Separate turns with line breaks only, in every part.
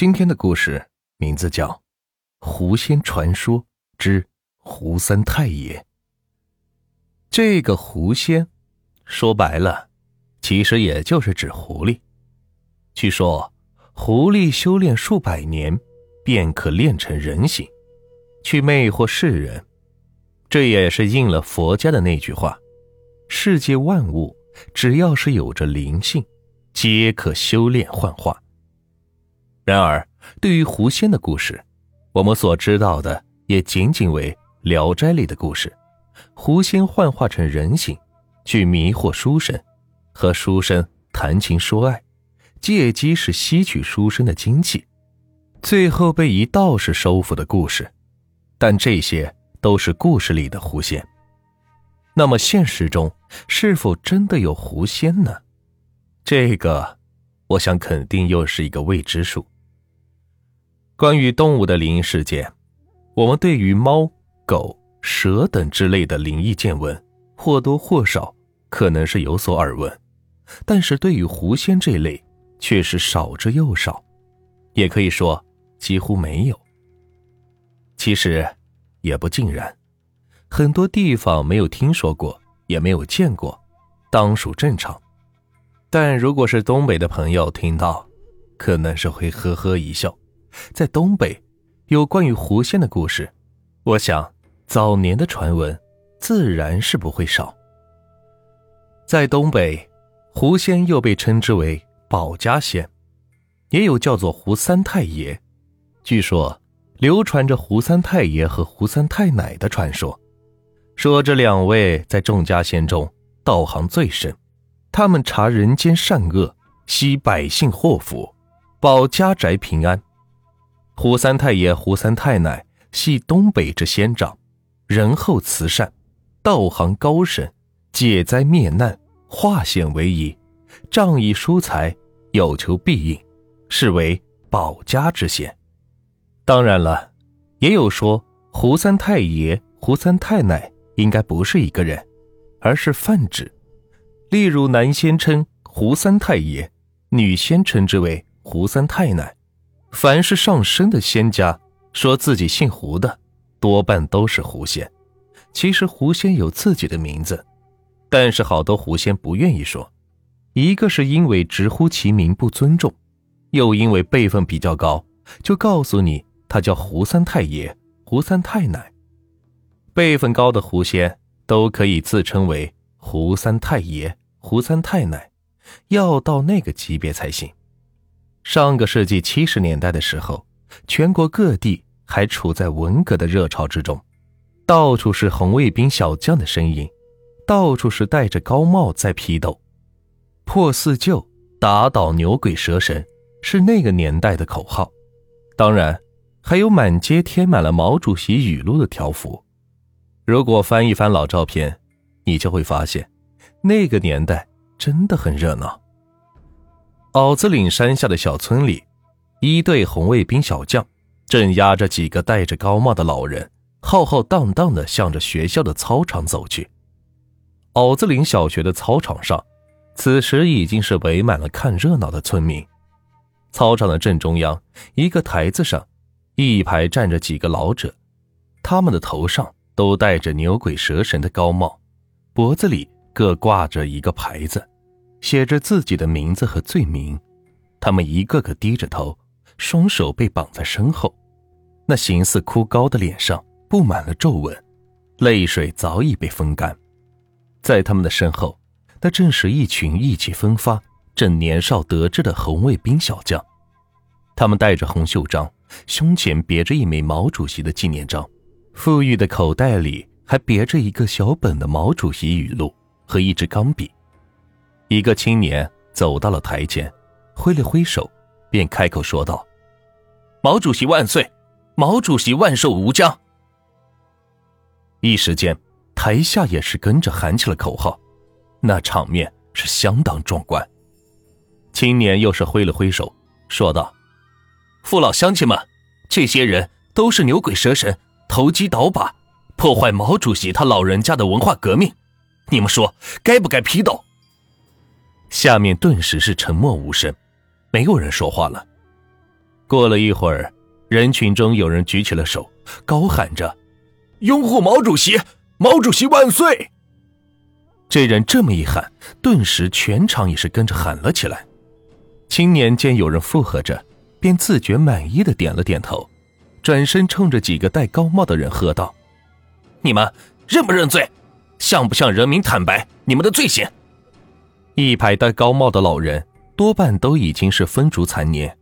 今天的故事名字叫《狐仙传说之胡三太爷》。这个狐仙，说白了，其实也就是指狐狸。据说，狐狸修炼数百年，便可练成人形，去魅惑世人。这也是应了佛家的那句话：世界万物，只要是有着灵性，皆可修炼幻化。然而，对于狐仙的故事，我们所知道的也仅仅为《聊斋》里的故事。狐仙幻化成人形，去迷惑书生，和书生谈情说爱，借机是吸取书生的精气，最后被一道士收服的故事。但这些都是故事里的狐仙。那么现实中是否真的有狐仙呢？这个，我想肯定又是一个未知数。关于动物的灵异事件，我们对于猫、狗、蛇等之类的灵异见闻，或多或少可能是有所耳闻，但是对于狐仙这类，却是少之又少，也可以说几乎没有。其实也不尽然，很多地方没有听说过，也没有见过，当属正常。但如果是东北的朋友听到，可能是会呵呵一笑。在东北，有关于狐仙的故事，我想早年的传闻自然是不会少。在东北，狐仙又被称之为保家仙，也有叫做胡三太爷。据说流传着胡三太爷和胡三太奶的传说，说这两位在众家仙中道行最深，他们查人间善恶，惜百姓祸福，保家宅平安。胡三太爷、胡三太奶系东北之仙长，仁厚慈善，道行高深，解灾灭难，化险为夷，仗义疏财，有求必应，是为保家之仙。当然了，也有说胡三太爷、胡三太奶应该不是一个人，而是泛指。例如男仙称胡三太爷，女仙称之为胡三太奶。凡是上身的仙家说自己姓胡的，多半都是狐仙。其实狐仙有自己的名字，但是好多狐仙不愿意说。一个是因为直呼其名不尊重，又因为辈分比较高，就告诉你他叫胡三太爷、胡三太奶。辈分高的狐仙都可以自称为胡三太爷、胡三太奶，要到那个级别才行。上个世纪七十年代的时候，全国各地还处在文革的热潮之中，到处是红卫兵小将的身影，到处是戴着高帽在批斗，破四旧，打倒牛鬼蛇神，是那个年代的口号。当然，还有满街贴满了毛主席语录的条幅。如果翻一翻老照片，你就会发现，那个年代真的很热闹。袄子岭山下的小村里，一队红卫兵小将正押着几个戴着高帽的老人，浩浩荡荡地向着学校的操场走去。袄子岭小学的操场上，此时已经是围满了看热闹的村民。操场的正中央，一个台子上，一排站着几个老者，他们的头上都戴着牛鬼蛇神的高帽，脖子里各挂着一个牌子。写着自己的名字和罪名，他们一个个低着头，双手被绑在身后，那形似枯槁的脸上布满了皱纹，泪水早已被风干。在他们的身后，那正是一群意气风发、正年少得志的红卫兵小将，他们戴着红袖章，胸前别着一枚毛主席的纪念章，富裕的口袋里还别着一个小本的毛主席语录和一支钢笔。一个青年走到了台前，挥了挥手，便开口说道：“毛主席万岁！毛主席万寿无疆！”一时间，台下也是跟着喊起了口号，那场面是相当壮观。青年又是挥了挥手，说道：“父老乡亲们，这些人都是牛鬼蛇神，投机倒把，破坏毛主席他老人家的文化革命，你们说该不该批斗？”下面顿时是沉默无声，没有人说话了。过了一会儿，人群中有人举起了手，高喊着：“拥护毛主席，毛主席万岁！”这人这么一喊，顿时全场也是跟着喊了起来。青年见有人附和着，便自觉满意的点了点头，转身冲着几个戴高帽的人喝道：“你们认不认罪？向不向人民坦白你们的罪行？”一排戴高帽的老人多半都已经是风烛残年，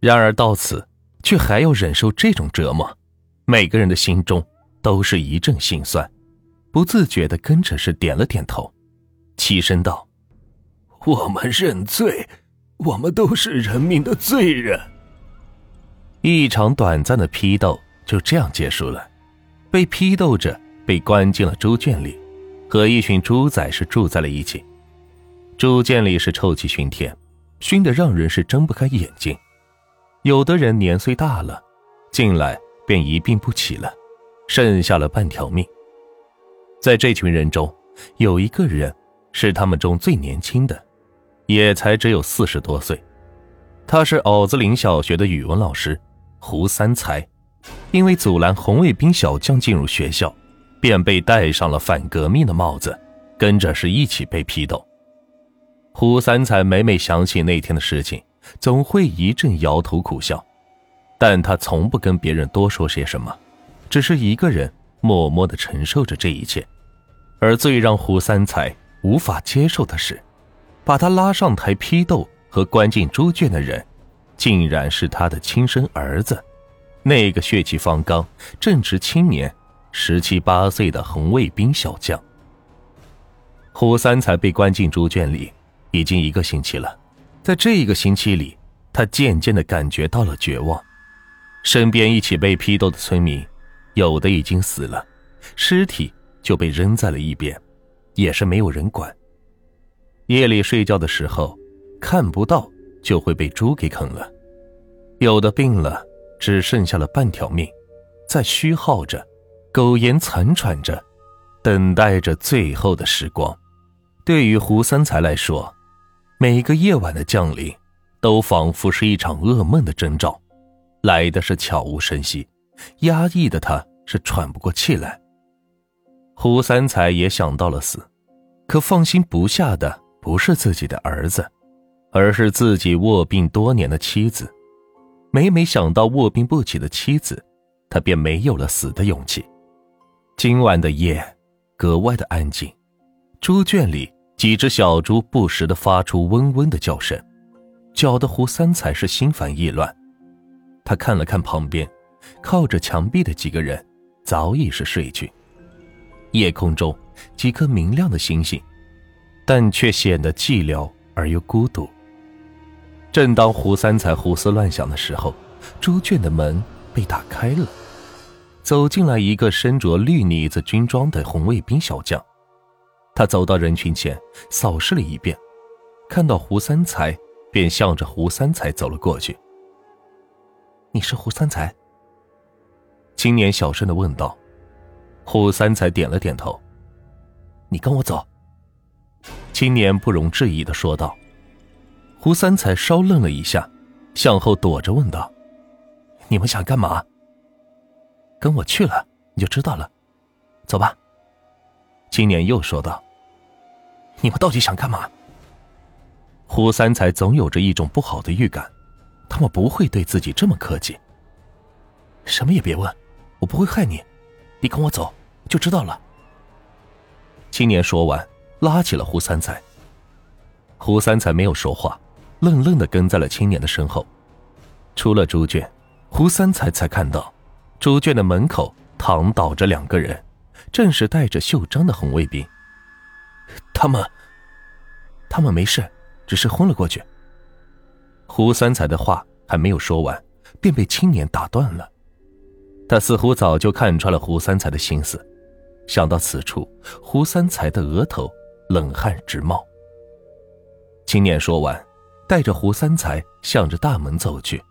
然而到此却还要忍受这种折磨，每个人的心中都是一阵心酸。不自觉的跟着是点了点头，起身道：“我们认罪，我们都是人民的罪人。”一场短暂的批斗就这样结束了。被批斗着被关进了猪圈里，和一群猪仔是住在了一起。猪圈里是臭气熏天，熏得让人是睁不开眼睛。有的人年岁大了，进来便一病不起了，剩下了半条命。在这群人中，有一个人是他们中最年轻的，也才只有四十多岁。他是袄子岭小学的语文老师胡三才，因为阻拦红卫兵小将进入学校，便被戴上了反革命的帽子，跟着是一起被批斗。胡三才每每想起那天的事情，总会一阵摇头苦笑，但他从不跟别人多说些什么，只是一个人。默默的承受着这一切，而最让胡三才无法接受的是，把他拉上台批斗和关进猪圈的人，竟然是他的亲生儿子，那个血气方刚、正值青年、十七八岁的红卫兵小将。胡三才被关进猪圈里已经一个星期了，在这一个星期里，他渐渐的感觉到了绝望，身边一起被批斗的村民。有的已经死了，尸体就被扔在了一边，也是没有人管。夜里睡觉的时候，看不到就会被猪给啃了。有的病了，只剩下了半条命，在虚耗着，苟延残喘着，等待着最后的时光。对于胡三才来说，每个夜晚的降临，都仿佛是一场噩梦的征兆，来的是悄无声息。压抑的他是喘不过气来。胡三才也想到了死，可放心不下的不是自己的儿子，而是自己卧病多年的妻子。每每想到卧病不起的妻子，他便没有了死的勇气。今晚的夜格外的安静，猪圈里几只小猪不时的发出嗡嗡的叫声，搅得胡三才是心烦意乱。他看了看旁边。靠着墙壁的几个人早已是睡去。夜空中几颗明亮的星星，但却显得寂寥而又孤独。正当胡三才胡思乱想的时候，猪圈的门被打开了，走进来一个身着绿呢子军装的红卫兵小将。他走到人群前，扫视了一遍，看到胡三才，便向着胡三才走了过去。你是胡三才？青年小声的问道：“胡三才点了点头。你跟我走。”青年不容置疑的说道。胡三才稍愣了一下，向后躲着问道：“你们想干嘛？”“跟我去了，你就知道了。”“走吧。”青年又说道。“你们到底想干嘛？”胡三才总有着一种不好的预感，他们不会对自己这么客气。什么也别问。我不会害你，你跟我走就知道了。青年说完，拉起了胡三才。胡三才没有说话，愣愣的跟在了青年的身后。出了猪圈，胡三才才看到，猪圈的门口躺倒着两个人，正是带着袖章的红卫兵。他们，他们没事，只是昏了过去。胡三才的话还没有说完，便被青年打断了。他似乎早就看穿了胡三才的心思，想到此处，胡三才的额头冷汗直冒。青年说完，带着胡三才向着大门走去。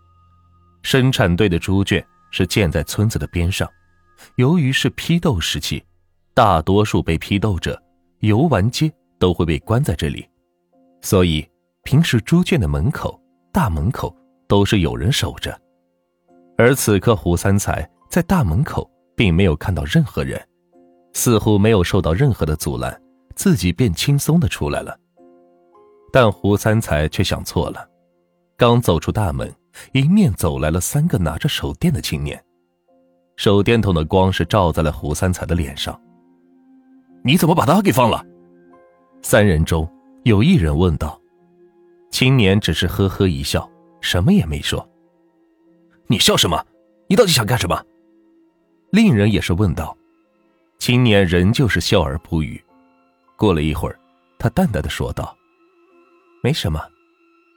生产队的猪圈是建在村子的边上，由于是批斗时期，大多数被批斗者游完街都会被关在这里，所以平时猪圈的门口、大门口都是有人守着，而此刻胡三才在大门口并没有看到任何人，似乎没有受到任何的阻拦，自己便轻松的出来了。但胡三才却想错了，刚走出大门，迎面走来了三个拿着手电的青年，手电筒的光是照在了胡三才的脸上。
你怎么把他给放了？
三人中有一人问道。青年只是呵呵一笑，什么也没说。
你笑什么？你到底想干什么？
另一人也是问道。青年仍旧是笑而不语。过了一会儿，他淡淡的说道：“没什么，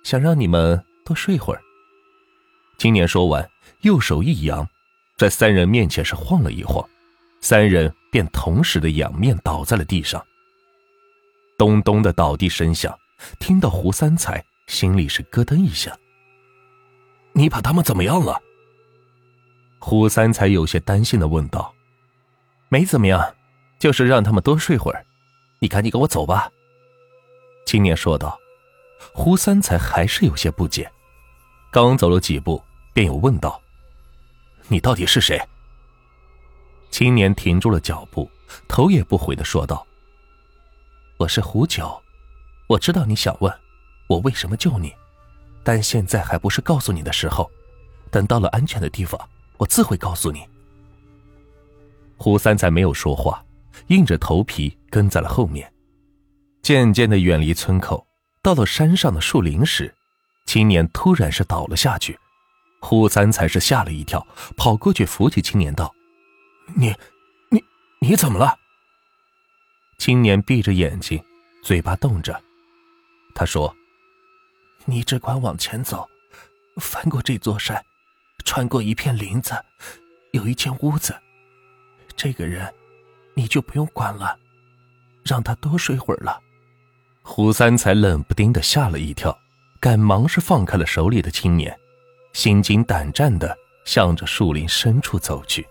想让你们多睡会儿。”青年说完，右手一扬，在三人面前是晃了一晃，三人便同时的仰面倒在了地上。咚咚的倒地声响。听到胡三才，心里是咯噔一下。
你把他们怎么样了？
胡三才有些担心的问道。没怎么样，就是让他们多睡会儿。你赶紧跟我走吧。青年说道。胡三才还是有些不解，刚走了几步，便又问道：“
你到底是谁？”
青年停住了脚步，头也不回的说道：“我是胡九。”我知道你想问，我为什么救你，但现在还不是告诉你的时候。等到了安全的地方，我自会告诉你。胡三才没有说话，硬着头皮跟在了后面。渐渐的远离村口，到了山上的树林时，青年突然是倒了下去。胡三才是吓了一跳，跑过去扶起青年道：“
你，你，你怎么了？”
青年闭着眼睛，嘴巴动着。他说：“你只管往前走，翻过这座山，穿过一片林子，有一间屋子。这个人，你就不用管了，让他多睡会儿了。”胡三才冷不丁的吓了一跳，赶忙是放开了手里的青年，心惊胆战的向着树林深处走去。